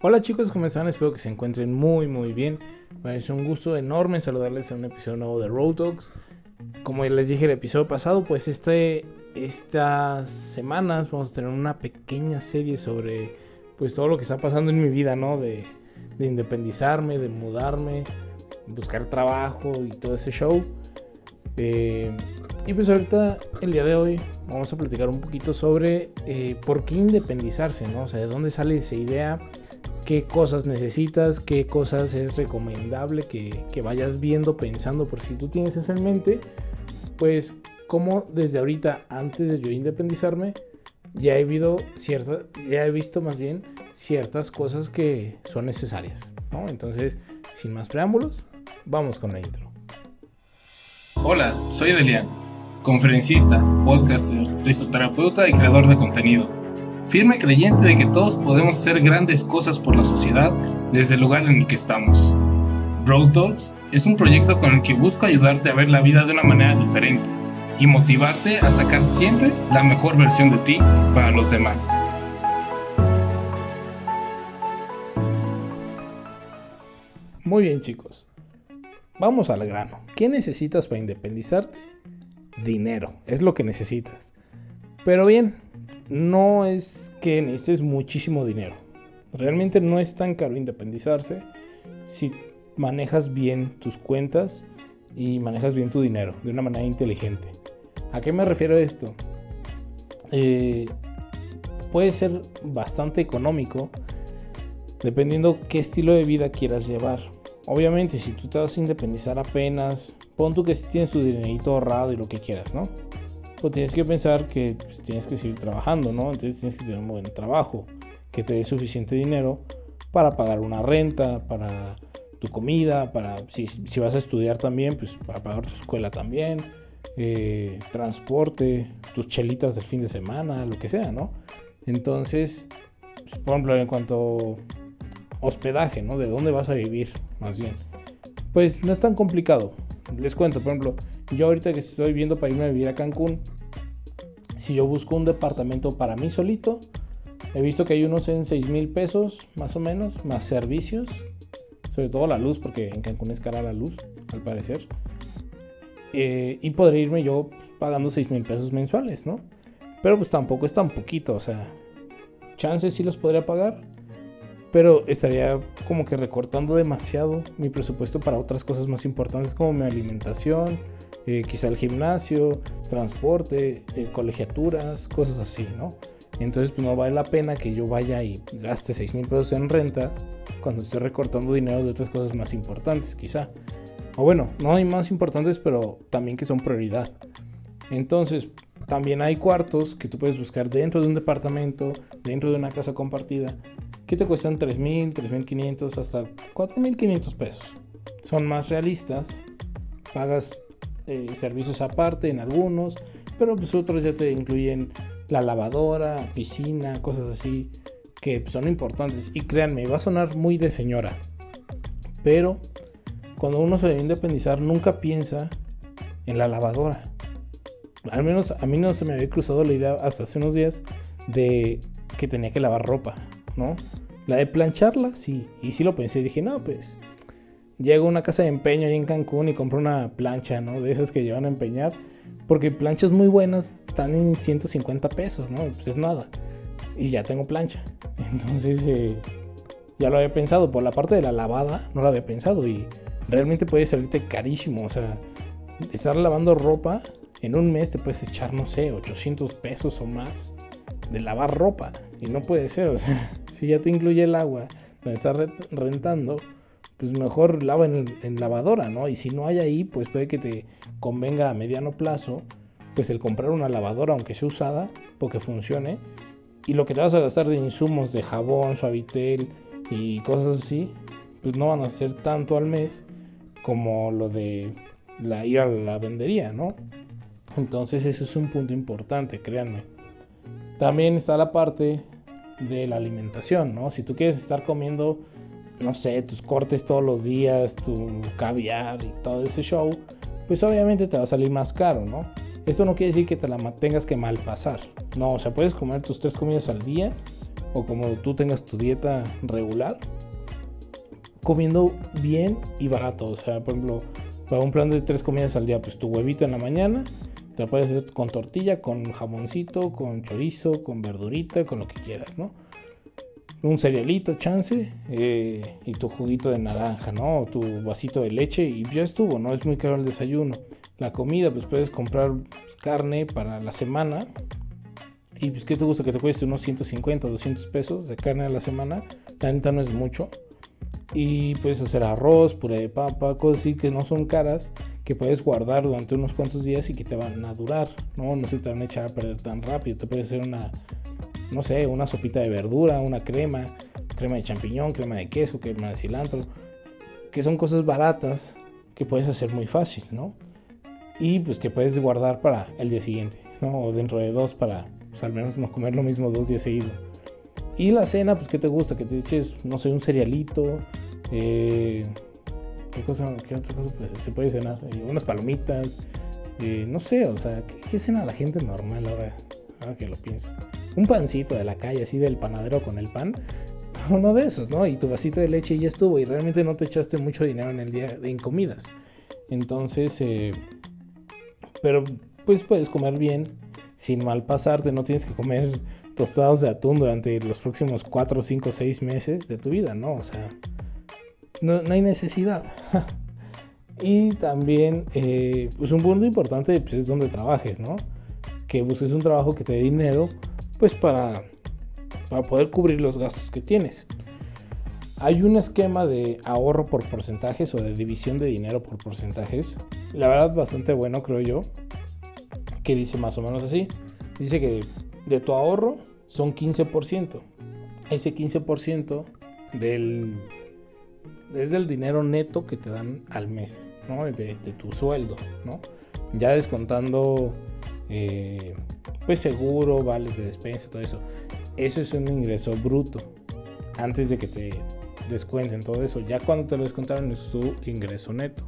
Hola chicos, ¿cómo están? Espero que se encuentren muy muy bien. Es un gusto enorme saludarles en un episodio nuevo de Road Dogs. Como les dije el episodio pasado, pues este, estas semanas vamos a tener una pequeña serie sobre pues todo lo que está pasando en mi vida, ¿no? De, de independizarme, de mudarme, buscar trabajo y todo ese show. Eh, y pues ahorita, el día de hoy, vamos a platicar un poquito sobre eh, por qué independizarse, ¿no? O sea, de dónde sale esa idea qué cosas necesitas, qué cosas es recomendable que, vayas viendo, pensando, por si tú tienes eso en mente, pues como desde ahorita, antes de yo independizarme, ya he, visto más bien ciertas cosas que son necesarias. Entonces, sin más preámbulos, vamos con la intro. Hola, soy Delian, conferencista, podcaster, risoterapeuta y creador de contenido firme creyente de que todos podemos hacer grandes cosas por la sociedad desde el lugar en el que estamos. Road Talks es un proyecto con el que busco ayudarte a ver la vida de una manera diferente y motivarte a sacar siempre la mejor versión de ti para los demás. Muy bien chicos, vamos al grano. ¿Qué necesitas para independizarte? Dinero, es lo que necesitas. Pero bien, no es que necesites muchísimo dinero. Realmente no es tan caro independizarse si manejas bien tus cuentas y manejas bien tu dinero de una manera inteligente. ¿A qué me refiero esto? Eh, puede ser bastante económico dependiendo qué estilo de vida quieras llevar. Obviamente, si tú te vas a independizar apenas, pon tú que si tienes tu dinerito ahorrado y lo que quieras, ¿no? Pues tienes que pensar que pues, tienes que seguir trabajando, ¿no? Entonces tienes que tener un buen trabajo que te dé suficiente dinero para pagar una renta, para tu comida, para si, vas a estudiar también, pues para pagar tu escuela también, eh, transporte, tus chelitas del fin de semana, lo que sea, ¿no? Entonces, pues, por ejemplo, en cuanto hospedaje, ¿no? De dónde vas a vivir, más bien. Pues no es tan complicado. Les cuento, por ejemplo, yo ahorita que estoy viendo para irme a vivir a Cancún, si yo busco un departamento para mí solito, he visto que hay unos en 6 mil pesos, más o menos, más servicios, sobre todo la luz, porque en Cancún es cara la luz, al parecer. Eh, y podría irme yo pagando 6 mil pesos mensuales, ¿no? Pero pues tampoco es tan poquito, o sea, chances sí los podría pagar, pero estaría como que recortando demasiado mi presupuesto para otras cosas más importantes como mi alimentación, eh, quizá el gimnasio, transporte, eh, colegiaturas, cosas así, ¿no? Entonces pues no vale la pena que yo vaya y gaste 6 mil pesos en renta cuando estoy recortando dinero de otras cosas más importantes, quizá. O bueno, no hay más importantes, pero también que son prioridad. Entonces, también hay cuartos que tú puedes buscar dentro de un departamento, dentro de una casa compartida, que te cuestan 3.000, 3.500 hasta 4.500 pesos. Son más realistas, pagas eh, servicios aparte en algunos, pero pues otros ya te incluyen la lavadora, piscina, cosas así que son importantes. Y créanme, va a sonar muy de señora, pero cuando uno se debe independizar nunca piensa en la lavadora. Al menos a mí no se me había cruzado la idea hasta hace unos días de que tenía que lavar ropa. ¿no? La de plancharla, sí. Y sí lo pensé. Dije, no, pues. Llego a una casa de empeño ahí en Cancún y compro una plancha, ¿no? De esas que llevan a empeñar. Porque planchas muy buenas están en 150 pesos, ¿no? Pues es nada. Y ya tengo plancha. Entonces, eh, ya lo había pensado. Por la parte de la lavada, no lo había pensado. Y realmente puede salirte carísimo. O sea, estar lavando ropa en un mes te puedes echar, no sé, 800 pesos o más de lavar ropa. Y no puede ser, o sea, si ya te incluye el agua, donde estás rentando, pues mejor lava en, lavadora, ¿no? Y si no hay ahí, pues puede que te convenga a mediano plazo, pues el comprar una lavadora, aunque sea usada, porque funcione. Y lo que te vas a gastar de insumos de jabón, suavitel y cosas así, pues no van a ser tanto al mes como lo de la, ir a la lavandería, ¿no? Entonces eso es un punto importante, créanme. También está la parte de la alimentación, ¿no? Si tú quieres estar comiendo, no sé, tus cortes todos los días, tu caviar y todo ese show, pues obviamente te va a salir más caro, ¿no? Esto no quiere decir que te la tengas que mal pasar. No, o sea, puedes comer tus tres comidas al día, o como tú tengas tu dieta regular, comiendo bien y barato. O sea, por ejemplo, para un plan de tres comidas al día, pues tu huevito en la mañana, te lo puedes hacer con tortilla, con jamoncito, con chorizo, con verdurita, con lo que quieras, ¿no? Un cerealito, chance, eh, y tu juguito de naranja, ¿no? O tu vasito de leche y ya estuvo, ¿no? Es muy caro el desayuno. La comida, pues puedes comprar pues, carne para la semana. Y pues, ¿qué te gusta? Que te cueste unos 150, 200 pesos de carne a la semana. La neta no es mucho. Y puedes hacer arroz, puré de papa, cosas así que no son caras que puedes guardar durante unos cuantos días y que te van a durar, ¿no? No se te van a echar a perder tan rápido. Te puedes hacer una, no sé, una sopita de verdura, una crema, crema de champiñón, crema de queso, crema de cilantro, que son cosas baratas que puedes hacer muy fácil, ¿no? Y pues que puedes guardar para el día siguiente, ¿no? O dentro de dos para, pues, al menos no comer lo mismo dos días seguidos. Y la cena, pues, ¿qué te gusta? Que te eches, no sé, un cerealito, eh, ¿Qué, cosa, qué otra cosa se puede cenar? Eh, unas palomitas. Eh, no sé, o sea, ¿qué, cena la gente normal ahora, ahora que lo pienso? Un pancito de la calle, así del panadero con el pan. Uno de esos, ¿no? Y tu vasito de leche ya estuvo. Y realmente no te echaste mucho dinero en el día en comidas. Entonces, eh, pero pues puedes comer bien sin mal pasarte. No tienes que comer tostados de atún durante los próximos 4, 5, 6 meses de tu vida, ¿no? O sea, no, hay necesidad. y también, eh, pues un punto importante pues, es donde trabajes, ¿no? Que busques un trabajo que te dé dinero, pues para, para poder cubrir los gastos que tienes. Hay un esquema de ahorro por porcentajes o de división de dinero por porcentajes. La verdad, bastante bueno, creo yo. Que dice más o menos así. Dice que de tu ahorro son 15%. Ese 15% del es del dinero neto que te dan al mes, ¿no? De, tu sueldo, ¿no? Ya descontando, eh, pues seguro, vales de despensa, todo eso. Eso es un ingreso bruto. Antes de que te descuenten todo eso. Ya cuando te lo descontaron es tu ingreso neto.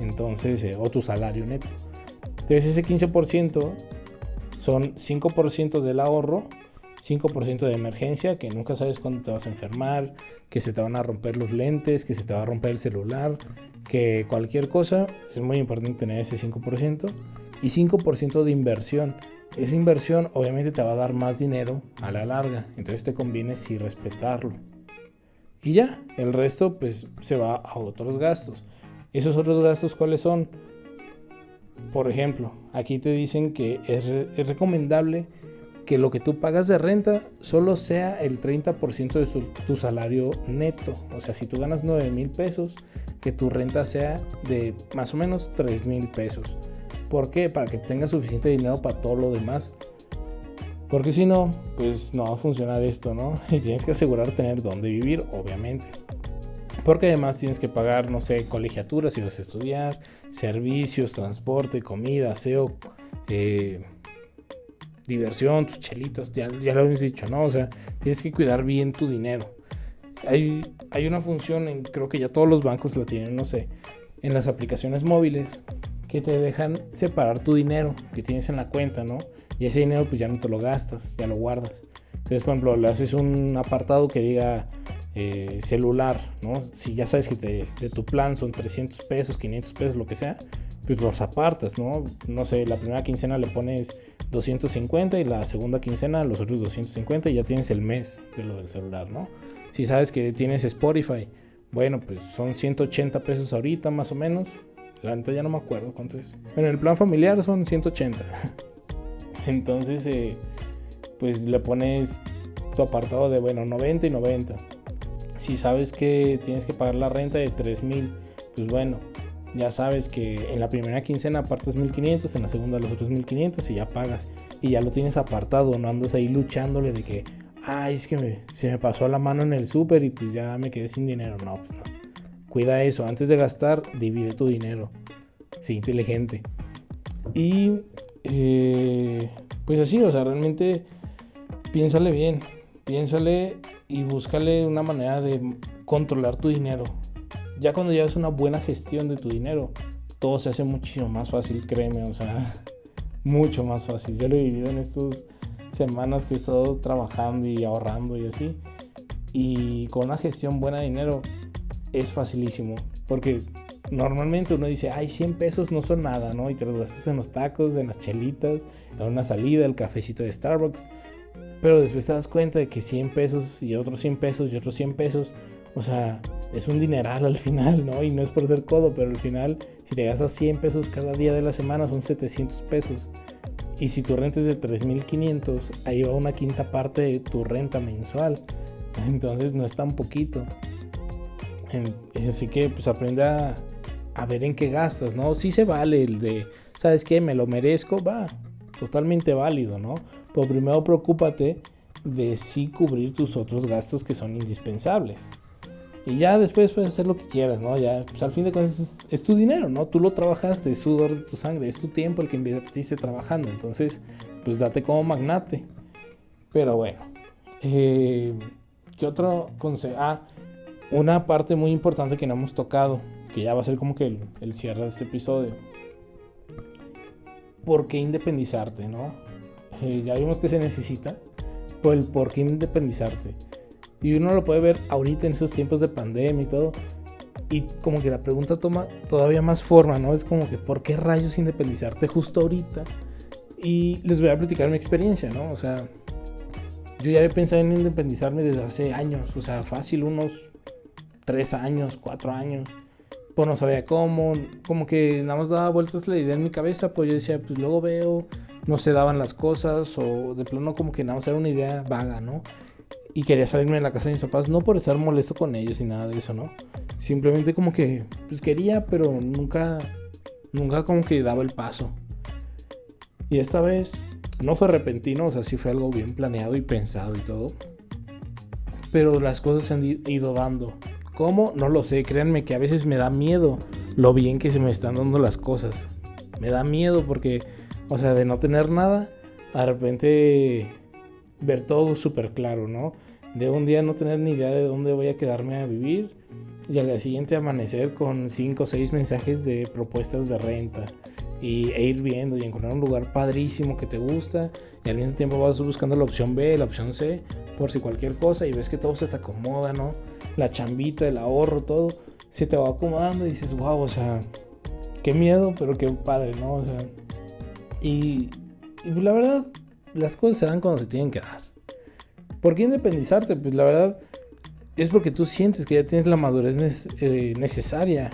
Entonces, eh, o tu salario neto. Entonces ese 15% son 5% del ahorro 5% de emergencia, que nunca sabes cuándo te vas a enfermar, que se te van a romper los lentes, que se te va a romper el celular, que cualquier cosa, es muy importante tener ese 5%. Y 5% de inversión. Esa inversión obviamente te va a dar más dinero a la larga, entonces te conviene sí respetarlo. Y ya, el resto pues se va a otros gastos. ¿Esos otros gastos cuáles son? Por ejemplo, aquí te dicen que es, es recomendable que lo que tú pagas de renta solo sea el 30% de tu salario neto. O sea, si tú ganas 9 mil pesos, que tu renta sea de más o menos 3 mil pesos. ¿Por qué? Para que tengas suficiente dinero para todo lo demás. Porque si no, pues no va a funcionar esto, ¿no? Y tienes que asegurar tener dónde vivir, obviamente. Porque además tienes que pagar, no sé, colegiaturas si vas a estudiar, servicios, transporte, comida, aseo, eh, diversión, tus chelitos, ya, ya lo hemos dicho, ¿no? O sea, tienes que cuidar bien tu dinero. Hay, hay una función, en, creo que ya todos los bancos lo tienen, no sé, en las aplicaciones móviles que te dejan separar tu dinero que tienes en la cuenta, ¿no? Y ese dinero pues ya no te lo gastas, ya lo guardas. Entonces, por ejemplo, le haces un apartado que diga eh, celular, ¿no? Si ya sabes que de tu plan son 300 pesos, 500 pesos, lo que sea, pues los apartas, ¿no? No sé, la primera quincena le pones 250 y la segunda quincena los otros 250 y ya tienes el mes de lo del celular, ¿no? Si sabes que tienes Spotify, bueno, pues son 180 pesos ahorita más o menos. La neta ya no me acuerdo cuánto es. En el plan familiar son 180. Entonces, eh, pues le pones tu apartado de, bueno, 90 y 90. Si sabes que tienes que pagar la renta de 3000, pues bueno, ya sabes que en la primera quincena apartas 1500, en la segunda los otros 1500 y ya pagas. Y ya lo tienes apartado, no andas ahí luchándole de que, ay, es que se me pasó la mano en el súper y pues ya me quedé sin dinero. No, pues no. Cuida eso, antes de gastar, divide tu dinero. Sé inteligente. Y eh, pues así, o sea, realmente piénsale bien, piénsale y búscale una manera de controlar tu dinero ya cuando llevas una buena gestión de tu dinero, todo se hace muchísimo más fácil, créeme, o sea, mucho más fácil. Yo lo he vivido en estos semanas que he estado trabajando y ahorrando y así. Y con una gestión buena de dinero es facilísimo. Porque normalmente uno dice, ay, 100 pesos no son nada, ¿no? Y te los gastas en los tacos, en las chelitas, en una salida, el cafecito de Starbucks. Pero después te das cuenta de que 100 pesos y otros 100 pesos y otros 100 pesos, o sea, es un dineral al final, ¿no? Y no es por ser codo, pero al final, si te gastas 100 pesos cada día de la semana, son 700 pesos. Y si tu renta es de 3.500, ahí va una quinta parte de tu renta mensual. Entonces no es tan poquito. Así que pues aprende a, ver en qué gastas, ¿no? Si se vale el de, ¿sabes qué? Me lo merezco, va, totalmente válido, ¿no? Pero primero preocúpate de sí cubrir tus otros gastos que son indispensables. Y ya después puedes hacer lo que quieras, ¿no? Ya, pues al fin de cuentas es, tu dinero, ¿no? Tú lo trabajaste, es sudor de tu sangre, es tu tiempo el que invertiste trabajando. Entonces, pues date como magnate. Pero bueno, eh, ¿qué otro consejo? Ah, una parte muy importante que no hemos tocado, que ya va a ser como que el, cierre de este episodio. ¿Por qué independizarte, no? Eh, ya vimos que se necesita, pues el por qué independizarte. Y uno lo puede ver ahorita en esos tiempos de pandemia y todo. Y como que la pregunta toma todavía más forma, ¿no? Es como que, ¿por qué rayos independizarte justo ahorita? Y les voy a platicar mi experiencia, ¿no? O sea, yo ya he pensado en independizarme desde hace años, o sea, fácil, unos tres años, cuatro años. Pues no sabía cómo, como que nada más daba vueltas la idea en mi cabeza, pues yo decía, pues luego veo, no se daban las cosas, o de plano como que nada más era una idea vaga, ¿no? Y quería salirme de la casa de mis papás, no por estar molesto con ellos y nada de eso, ¿no? Simplemente como que, pues quería, pero nunca, nunca como que daba el paso. Y esta vez no fue repentino, o sea, sí fue algo bien planeado y pensado y todo. Pero las cosas se han ido dando. ¿Cómo? No lo sé, créanme que a veces me da miedo lo bien que se me están dando las cosas. Me da miedo porque, o sea, de no tener nada, de repente ver todo súper claro, ¿no? De un día no tener ni idea de dónde voy a quedarme a vivir y al día siguiente amanecer con 5 o 6 mensajes de propuestas de renta y, e ir viendo y encontrar un lugar padrísimo que te gusta y al mismo tiempo vas buscando la opción B, la opción C, por si cualquier cosa y ves que todo se te acomoda, ¿no? La chambita, el ahorro, todo se te va acomodando y dices, wow, o sea, qué miedo, pero qué padre, ¿no? O sea, y, y la verdad, las cosas se dan cuando se tienen que dar. ¿Por qué independizarte? Pues la verdad es porque tú sientes que ya tienes la madurez eh, necesaria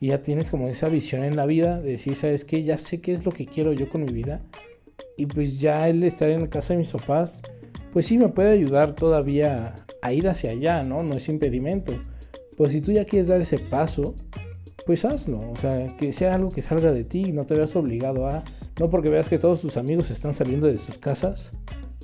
y ya tienes como esa visión en la vida de decir, ¿sabes qué? Ya sé qué es lo que quiero yo con mi vida y pues ya el estar en la casa de mis papás, pues sí me puede ayudar todavía a ir hacia allá, ¿no? No es impedimento. Pues si tú ya quieres dar ese paso, pues hazlo. O sea, que sea algo que salga de ti y no te veas obligado a. No porque veas que todos tus amigos están saliendo de sus casas,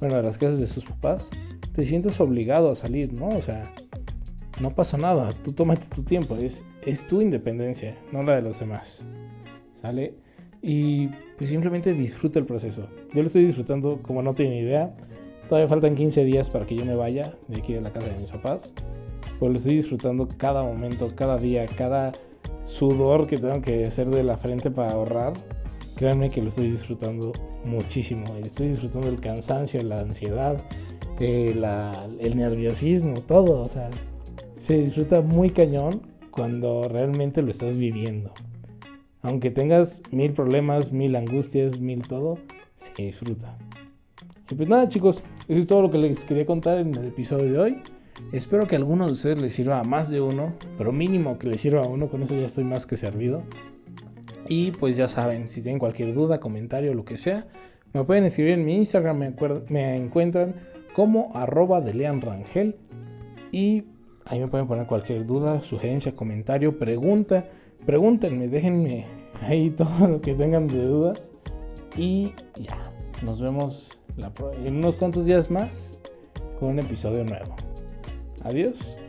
bueno, de las casas de sus papás, te sientes obligado a salir, ¿no? O sea, no pasa nada. Tú tómate tu tiempo. Es, es tu independencia, no la de los demás. ¿Sale? Y pues simplemente disfruta el proceso. Yo lo estoy disfrutando como no tiene idea. Todavía faltan 15 días para que yo me vaya de aquí de la casa de mis papás. Pero lo estoy disfrutando cada momento, cada día, cada sudor que tengo que hacer de la frente para ahorrar, créanme que lo estoy disfrutando muchísimo. Estoy disfrutando el cansancio, la ansiedad, eh, el nerviosismo, todo. O sea, se disfruta muy cañón cuando realmente lo estás viviendo. Aunque tengas mil problemas, mil angustias, mil todo, se disfruta. Y pues nada chicos, eso es todo lo que les quería contar en el episodio de hoy. Espero que a alguno de ustedes les sirva a más de uno, pero mínimo que les sirva a uno, con eso ya estoy más que servido. Y pues ya saben, si tienen cualquier duda, comentario, lo que sea, me pueden escribir en mi Instagram, me, encuentran como arroba de Lean. Y ahí me pueden poner cualquier duda, sugerencia, comentario, pregunta. Pregúntenme, déjenme ahí todo lo que tengan de dudas. Y ya, nos vemos en unos cuantos días más con un episodio nuevo. Adiós.